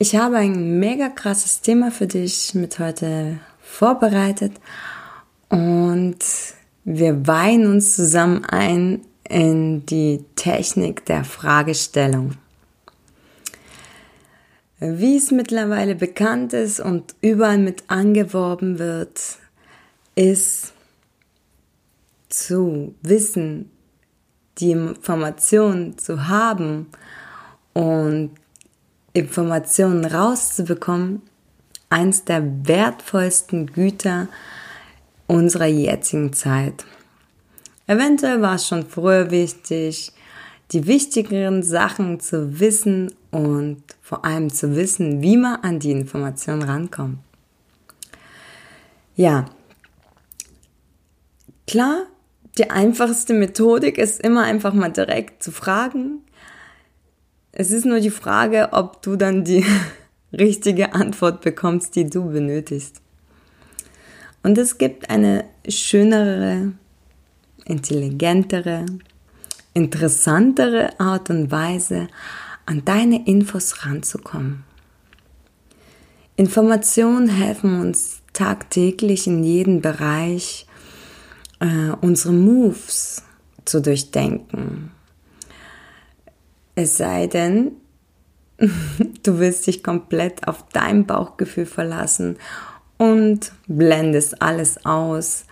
Ich habe ein mega krasses Thema für dich mit heute vorbereitet und wir weihen uns zusammen ein in die Technik der Fragestellung. Wie es mittlerweile bekannt ist und überall mit angeworben wird, ist zu wissen, die Information zu haben und Informationen rauszubekommen, eins der wertvollsten Güter unserer jetzigen Zeit. Eventuell war es schon früher wichtig, die wichtigeren Sachen zu wissen und vor allem zu wissen, wie man an die Informationen rankommt. Ja, klar, die einfachste Methodik ist immer einfach mal direkt zu fragen, es ist nur die Frage, ob du dann die richtige Antwort bekommst, die du benötigst. Und es gibt eine schönere, intelligentere, interessantere Art und Weise, an deine Infos ranzukommen. Informationen helfen uns tagtäglich in jedem Bereich, äh, unsere Moves zu durchdenken, es sei denn, du willst dich komplett auf dein Bauchgefühl verlassen und blendest alles aus,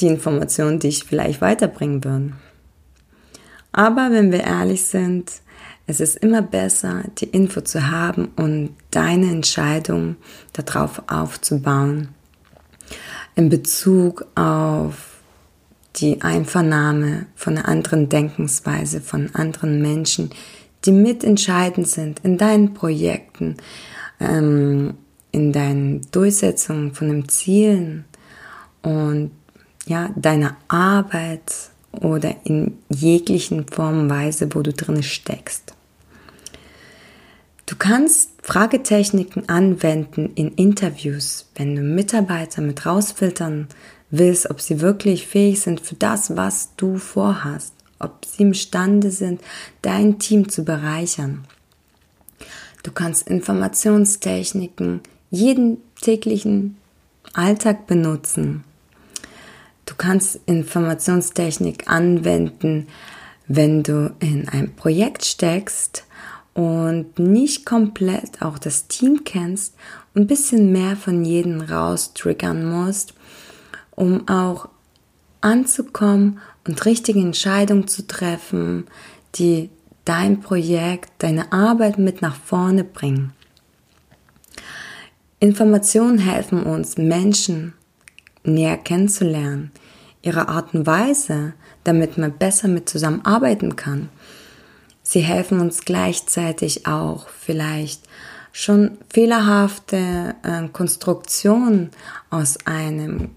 die Informationen, die ich vielleicht weiterbringen würden. Aber wenn wir ehrlich sind, es ist immer besser, die Info zu haben und deine Entscheidung darauf aufzubauen. In Bezug auf die Einvernahme von einer anderen Denkensweise, von anderen Menschen, die mitentscheidend sind in deinen Projekten, ähm, in deinen Durchsetzungen von den Zielen und ja, deiner Arbeit oder in jeglichen Form Weise, wo du drin steckst. Du kannst Fragetechniken anwenden in Interviews, wenn du Mitarbeiter mit rausfiltern willst, ob sie wirklich fähig sind für das, was du vorhast, ob sie imstande sind, dein Team zu bereichern. Du kannst Informationstechniken jeden täglichen Alltag benutzen. Du kannst Informationstechnik anwenden, wenn du in ein Projekt steckst und nicht komplett auch das Team kennst und ein bisschen mehr von jedem raus triggern musst um auch anzukommen und richtige Entscheidungen zu treffen, die dein Projekt, deine Arbeit mit nach vorne bringen. Informationen helfen uns, Menschen näher kennenzulernen, ihre Art und Weise, damit man besser mit zusammenarbeiten kann. Sie helfen uns gleichzeitig auch vielleicht schon fehlerhafte äh, Konstruktionen aus einem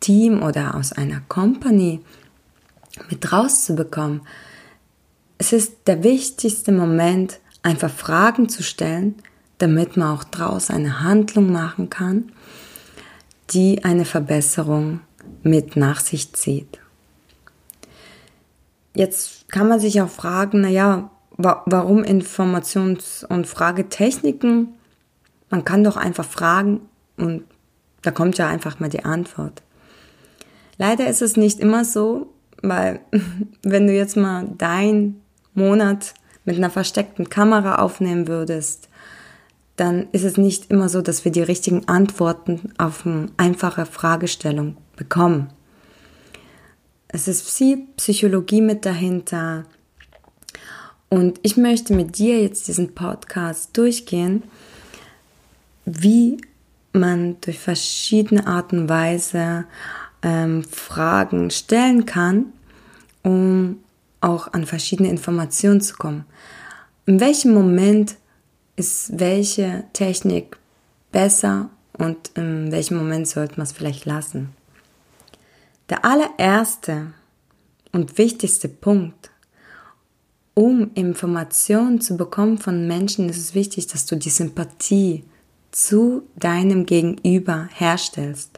Team oder aus einer Company mit rauszubekommen. Es ist der wichtigste Moment, einfach Fragen zu stellen, damit man auch daraus eine Handlung machen kann, die eine Verbesserung mit nach sich zieht. Jetzt kann man sich auch fragen, naja, warum Informations- und Fragetechniken? Man kann doch einfach fragen und da kommt ja einfach mal die Antwort. Leider ist es nicht immer so, weil wenn du jetzt mal dein Monat mit einer versteckten Kamera aufnehmen würdest, dann ist es nicht immer so, dass wir die richtigen Antworten auf eine einfache Fragestellung bekommen. Es ist viel Psychologie mit dahinter. Und ich möchte mit dir jetzt diesen Podcast durchgehen, wie man durch verschiedene Arten und Weise ähm, Fragen stellen kann, um auch an verschiedene Informationen zu kommen. in welchem Moment ist welche Technik besser und in welchem Moment sollte man es vielleicht lassen. Der allererste und wichtigste Punkt, um Informationen zu bekommen von Menschen, ist es wichtig, dass du die Sympathie zu deinem Gegenüber herstellst.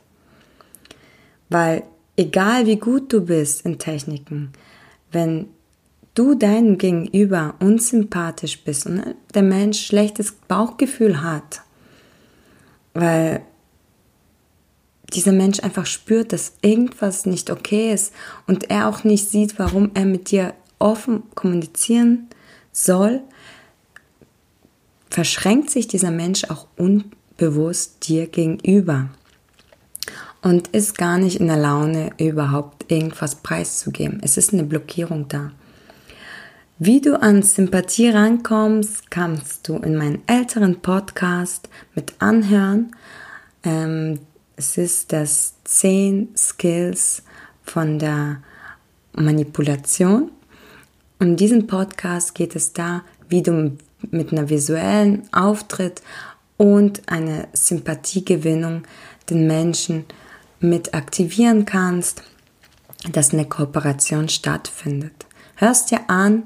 Weil egal wie gut du bist in Techniken, wenn du deinem Gegenüber unsympathisch bist und der Mensch schlechtes Bauchgefühl hat, weil dieser Mensch einfach spürt, dass irgendwas nicht okay ist und er auch nicht sieht, warum er mit dir offen kommunizieren soll, verschränkt sich dieser Mensch auch unbewusst dir gegenüber und ist gar nicht in der Laune, überhaupt irgendwas preiszugeben. Es ist eine Blockierung da. Wie du an Sympathie rankommst, kannst du in meinen älteren Podcast mit anhören. Ähm, es ist das 10 Skills von der Manipulation. Und in diesem Podcast geht es da, wie du mit einer visuellen Auftritt und einer Sympathiegewinnung den Menschen mit aktivieren kannst, dass eine Kooperation stattfindet. Hörst dir an,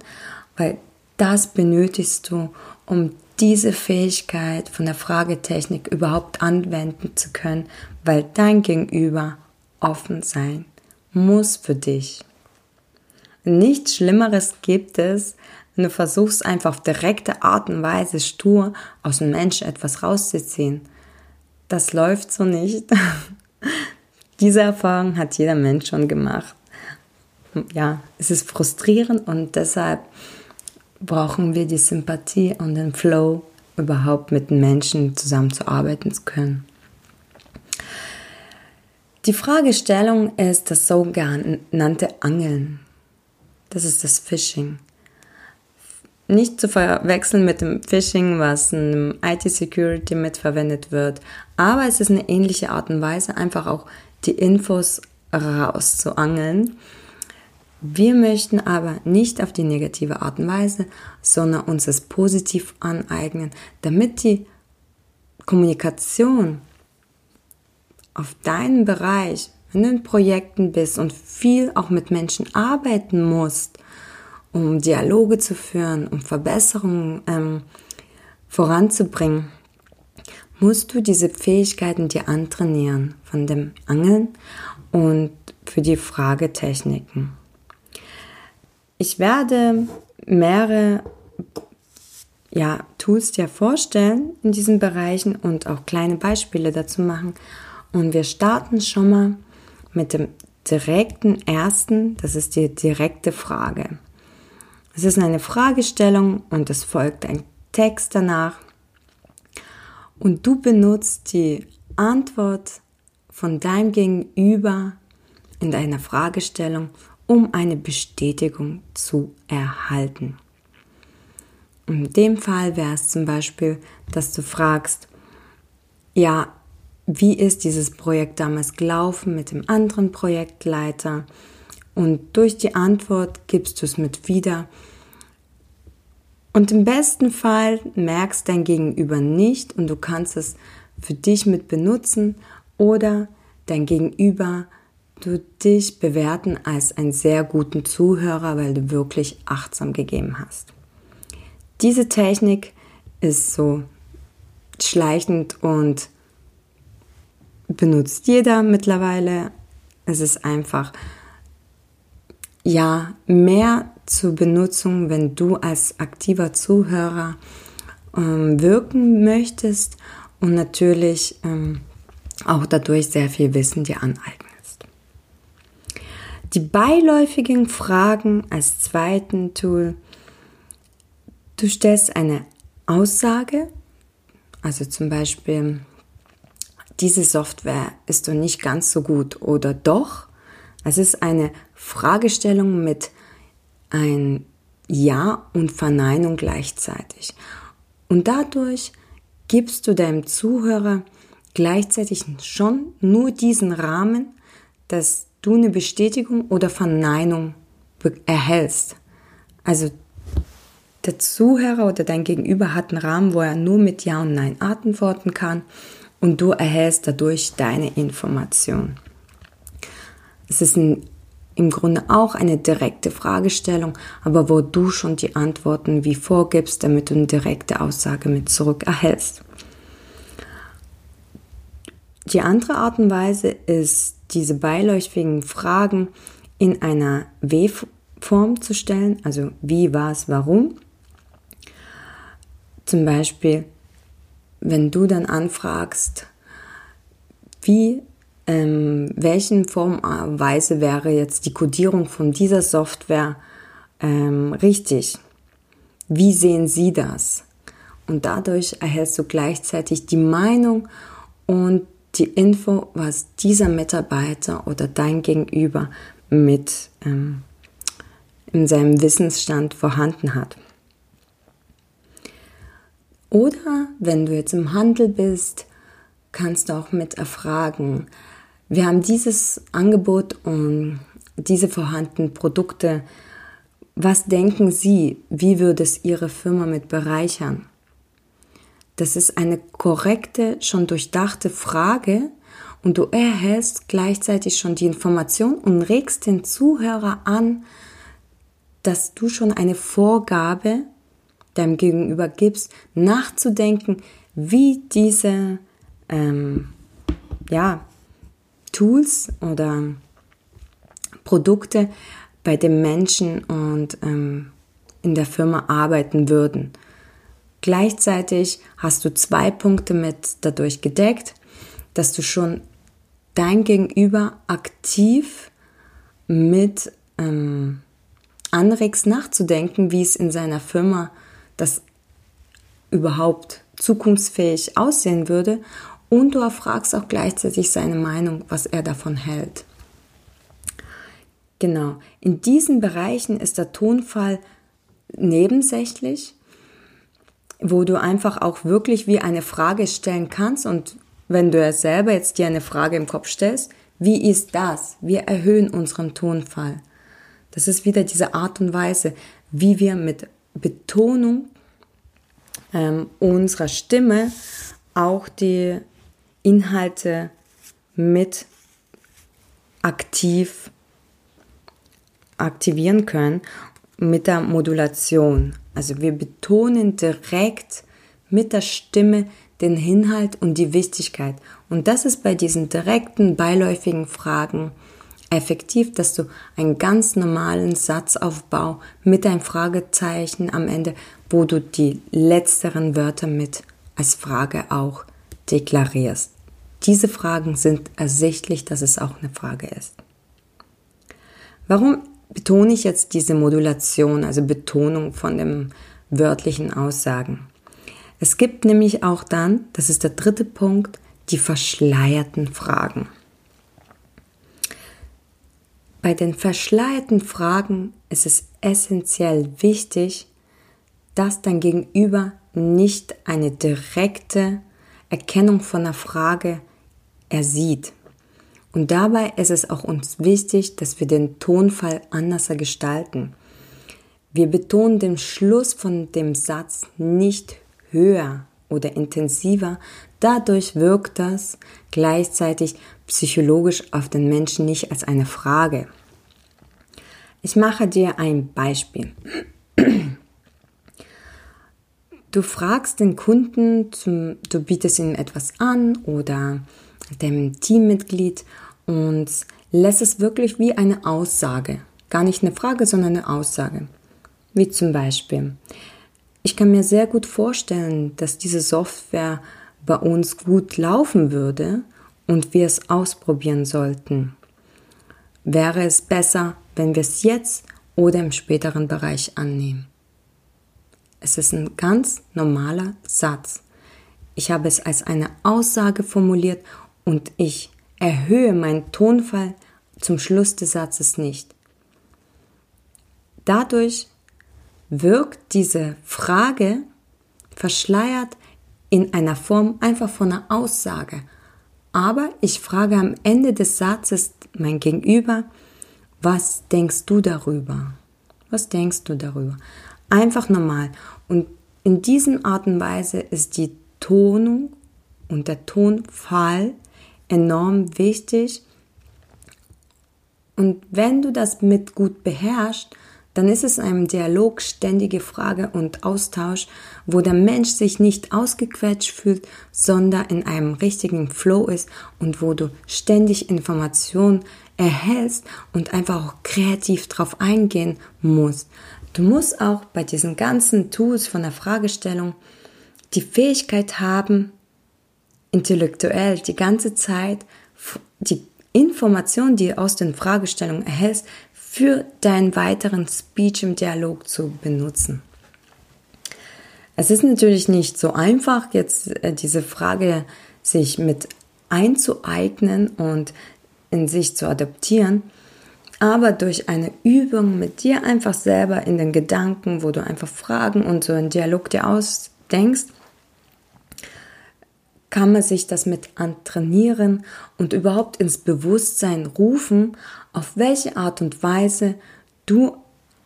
weil das benötigst du, um diese Fähigkeit von der Fragetechnik überhaupt anwenden zu können, weil dein Gegenüber offen sein muss für dich. Nichts Schlimmeres gibt es, wenn du versuchst einfach auf direkte Art und Weise stur aus dem Menschen etwas rauszuziehen. Das läuft so nicht. Diese Erfahrung hat jeder Mensch schon gemacht. Ja, es ist frustrierend und deshalb brauchen wir die Sympathie und den Flow, überhaupt mit den Menschen zusammenzuarbeiten zu können. Die Fragestellung ist das sogenannte Angeln. Das ist das Phishing. Nicht zu verwechseln mit dem Phishing, was in IT-Security mitverwendet wird, aber es ist eine ähnliche Art und Weise, einfach auch die Infos rauszuangeln wir möchten aber nicht auf die negative Art und Weise, sondern uns es positiv aneignen, damit die Kommunikation auf deinen Bereich, wenn du in Projekten bist und viel auch mit Menschen arbeiten musst, um Dialoge zu führen, um Verbesserungen ähm, voranzubringen, musst du diese Fähigkeiten dir antrainieren von dem Angeln und für die Fragetechniken. Ich werde mehrere ja, Tools dir vorstellen in diesen Bereichen und auch kleine Beispiele dazu machen. Und wir starten schon mal mit dem direkten ersten, das ist die direkte Frage. Es ist eine Fragestellung und es folgt ein Text danach. Und du benutzt die Antwort von deinem Gegenüber in deiner Fragestellung, um eine Bestätigung zu erhalten. In dem Fall wäre es zum Beispiel, dass du fragst, ja, wie ist dieses Projekt damals gelaufen mit dem anderen Projektleiter? Und durch die Antwort gibst du es mit wieder. Und im besten Fall merkst dein Gegenüber nicht und du kannst es für dich mit benutzen oder dein Gegenüber du dich bewerten als einen sehr guten Zuhörer, weil du wirklich achtsam gegeben hast. Diese Technik ist so schleichend und benutzt jeder mittlerweile. Es ist einfach ja mehr zur Benutzung, wenn du als aktiver Zuhörer ähm, wirken möchtest und natürlich ähm, auch dadurch sehr viel Wissen dir aneignest. Die beiläufigen Fragen als zweiten Tool. Du stellst eine Aussage, also zum Beispiel, diese Software ist doch nicht ganz so gut oder doch. Es ist eine Fragestellung mit ein Ja und Verneinung gleichzeitig. Und dadurch gibst du deinem Zuhörer gleichzeitig schon nur diesen Rahmen, dass du eine Bestätigung oder Verneinung erhältst. Also der Zuhörer oder dein Gegenüber hat einen Rahmen, wo er nur mit Ja und Nein antworten kann und du erhältst dadurch deine Information. Es ist ein, im Grunde auch eine direkte Fragestellung, aber wo du schon die Antworten wie vorgibst, damit du eine direkte Aussage mit zurück erhältst. Die andere Art und Weise ist, diese beiläufigen Fragen in einer W-Form zu stellen, also wie, was, warum. Zum Beispiel, wenn du dann anfragst, wie, ähm, welchen Formweise wäre jetzt die Codierung von dieser Software ähm, richtig? Wie sehen Sie das? Und dadurch erhältst du gleichzeitig die Meinung und die Info, was dieser Mitarbeiter oder dein Gegenüber mit ähm, in seinem Wissensstand vorhanden hat. Oder wenn du jetzt im Handel bist, kannst du auch mit erfragen, wir haben dieses Angebot und diese vorhandenen Produkte. Was denken Sie, wie würde es Ihre Firma mit bereichern? Das ist eine korrekte, schon durchdachte Frage und du erhältst gleichzeitig schon die Information und regst den Zuhörer an, dass du schon eine Vorgabe deinem Gegenüber gibst, nachzudenken, wie diese ähm, ja, Tools oder Produkte bei dem Menschen und ähm, in der Firma arbeiten würden. Gleichzeitig hast du zwei Punkte mit dadurch gedeckt, dass du schon dein Gegenüber aktiv mit ähm, anregst nachzudenken, wie es in seiner Firma das überhaupt zukunftsfähig aussehen würde und du erfragst auch gleichzeitig seine Meinung, was er davon hält. Genau, in diesen Bereichen ist der Tonfall nebensächlich, wo du einfach auch wirklich wie eine Frage stellen kannst und wenn du es selber jetzt dir eine Frage im Kopf stellst, wie ist das? Wir erhöhen unseren Tonfall. Das ist wieder diese Art und Weise, wie wir mit Betonung ähm, unserer Stimme auch die Inhalte mit aktiv aktivieren können mit der Modulation. Also wir betonen direkt mit der Stimme den Inhalt und die Wichtigkeit. Und das ist bei diesen direkten, beiläufigen Fragen effektiv, dass du einen ganz normalen Satzaufbau mit einem Fragezeichen am Ende, wo du die letzteren Wörter mit als Frage auch deklarierst. Diese Fragen sind ersichtlich, dass es auch eine Frage ist. Warum betone ich jetzt diese Modulation, also Betonung von den wörtlichen Aussagen? Es gibt nämlich auch dann, das ist der dritte Punkt, die verschleierten Fragen. Bei den verschleierten Fragen ist es essentiell wichtig, dass dein Gegenüber nicht eine direkte Erkennung von der Frage ersieht. Und dabei ist es auch uns wichtig, dass wir den Tonfall anders gestalten. Wir betonen den Schluss von dem Satz nicht höher oder intensiver. Dadurch wirkt das gleichzeitig psychologisch auf den Menschen nicht als eine Frage. Ich mache dir ein Beispiel. Du fragst den Kunden, zum, du bietest ihm etwas an oder dem Teammitglied und lässt es wirklich wie eine Aussage. Gar nicht eine Frage, sondern eine Aussage. Wie zum Beispiel, ich kann mir sehr gut vorstellen, dass diese Software bei uns gut laufen würde und wir es ausprobieren sollten. Wäre es besser, wenn wir es jetzt oder im späteren Bereich annehmen? Es ist ein ganz normaler Satz. Ich habe es als eine Aussage formuliert und ich erhöhe meinen Tonfall zum Schluss des Satzes nicht. Dadurch wirkt diese Frage verschleiert in einer Form einfach von einer Aussage. Aber ich frage am Ende des Satzes mein Gegenüber, was denkst du darüber? Was denkst du darüber? Einfach normal. Und in diesen Art und Weise ist die Tonung und der Tonfall enorm wichtig. Und wenn du das mit gut beherrschst, dann ist es einem Dialog ständige Frage und Austausch, wo der Mensch sich nicht ausgequetscht fühlt, sondern in einem richtigen Flow ist und wo du ständig Informationen erhältst und einfach auch kreativ drauf eingehen musst. Du musst auch bei diesen ganzen Tools von der Fragestellung die Fähigkeit haben, intellektuell die ganze Zeit die Informationen, die du aus den Fragestellungen erhältst, für deinen weiteren Speech im Dialog zu benutzen. Es ist natürlich nicht so einfach, jetzt äh, diese Frage sich mit einzueignen und in sich zu adaptieren, aber durch eine Übung mit dir einfach selber in den Gedanken, wo du einfach Fragen und so einen Dialog dir ausdenkst, kann man sich das mit antrainieren und überhaupt ins Bewusstsein rufen, auf welche Art und Weise du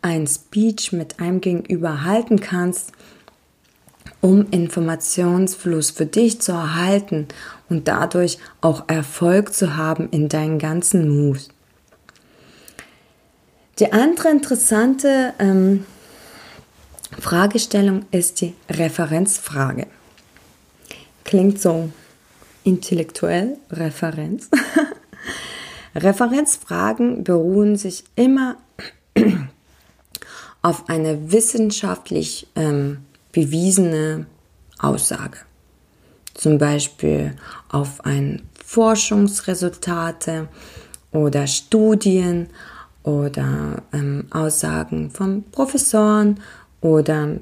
ein Speech mit einem Gegenüber halten kannst, um Informationsfluss für dich zu erhalten und dadurch auch Erfolg zu haben in deinen ganzen Moves. Die andere interessante ähm, Fragestellung ist die Referenzfrage. Klingt so intellektuell, Referenz. Referenzfragen beruhen sich immer auf eine wissenschaftlich ähm, bewiesene Aussage. Zum Beispiel auf ein Forschungsresultate oder Studien oder ähm, Aussagen von Professoren oder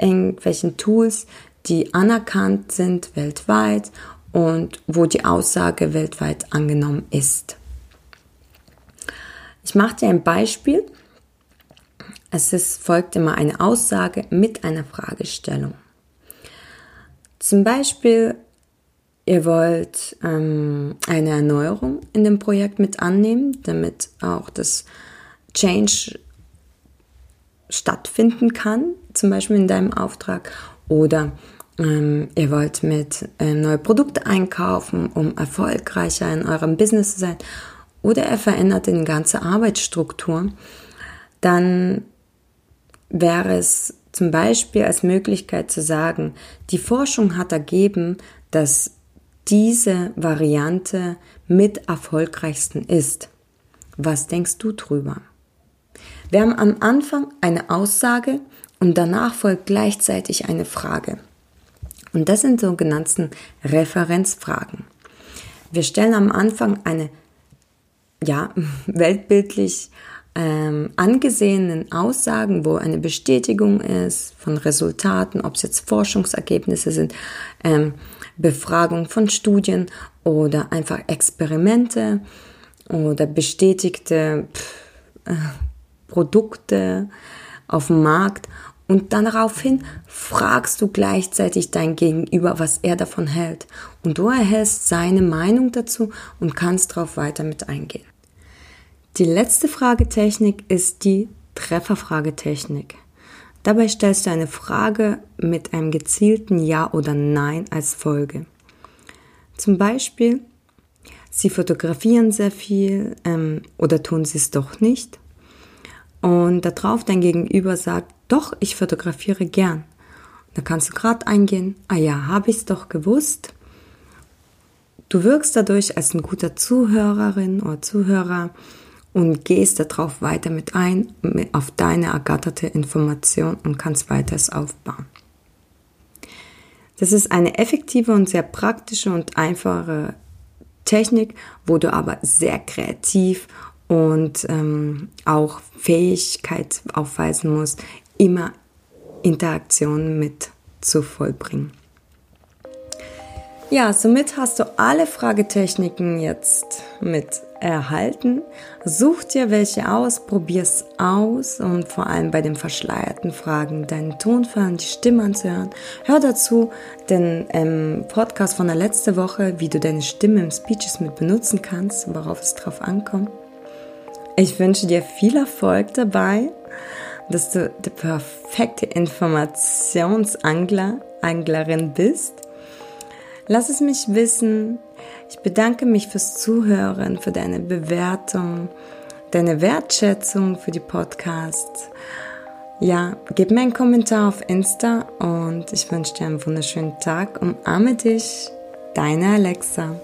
irgendwelchen Tools, die anerkannt sind weltweit und wo die Aussage weltweit angenommen ist. Ich mache dir ein Beispiel. Es ist, folgt immer eine Aussage mit einer Fragestellung. Zum Beispiel, ihr wollt ähm, eine Erneuerung in dem Projekt mit annehmen, damit auch das Change stattfinden kann, zum Beispiel in deinem Auftrag. Oder ähm, ihr wollt mit äh, neue Produkte einkaufen, um erfolgreicher in eurem Business zu sein oder er verändert die ganze Arbeitsstruktur, dann wäre es zum Beispiel als Möglichkeit zu sagen, die Forschung hat ergeben, dass diese Variante mit erfolgreichsten ist. Was denkst du drüber? Wir haben am Anfang eine Aussage und danach folgt gleichzeitig eine Frage. Und das sind sogenannten Referenzfragen. Wir stellen am Anfang eine ja, weltbildlich ähm, angesehenen Aussagen, wo eine Bestätigung ist von Resultaten, ob es jetzt Forschungsergebnisse sind, ähm, Befragung von Studien oder einfach Experimente oder bestätigte pff, äh, Produkte auf dem Markt und dann daraufhin fragst du gleichzeitig dein Gegenüber, was er davon hält. Und du erhältst seine Meinung dazu und kannst darauf weiter mit eingehen. Die letzte Fragetechnik ist die Trefferfragetechnik. Dabei stellst du eine Frage mit einem gezielten Ja oder Nein als Folge. Zum Beispiel, Sie fotografieren sehr viel ähm, oder tun Sie es doch nicht? Und darauf dein Gegenüber sagt, doch, ich fotografiere gern. Da kannst du gerade eingehen, ah ja, habe ich es doch gewusst. Du wirkst dadurch als ein guter Zuhörerin oder Zuhörer und gehst darauf weiter mit ein, auf deine ergatterte Information und kannst weiteres aufbauen. Das ist eine effektive und sehr praktische und einfache Technik, wo du aber sehr kreativ und ähm, auch Fähigkeit aufweisen musst, immer Interaktionen mit zu vollbringen. Ja, somit hast du alle Fragetechniken jetzt mit erhalten. Such dir welche aus, probier's aus und vor allem bei den verschleierten Fragen deinen Tonfall und die Stimme anzuhören. Hör dazu den ähm, Podcast von der letzten Woche, wie du deine Stimme im Speeches mit benutzen kannst, worauf es drauf ankommt. Ich wünsche dir viel Erfolg dabei dass du der perfekte Informationsangler, Anglerin bist. Lass es mich wissen. Ich bedanke mich fürs Zuhören, für deine Bewertung, deine Wertschätzung für die Podcasts. Ja, gib mir einen Kommentar auf Insta und ich wünsche dir einen wunderschönen Tag. Umarme dich, deine Alexa.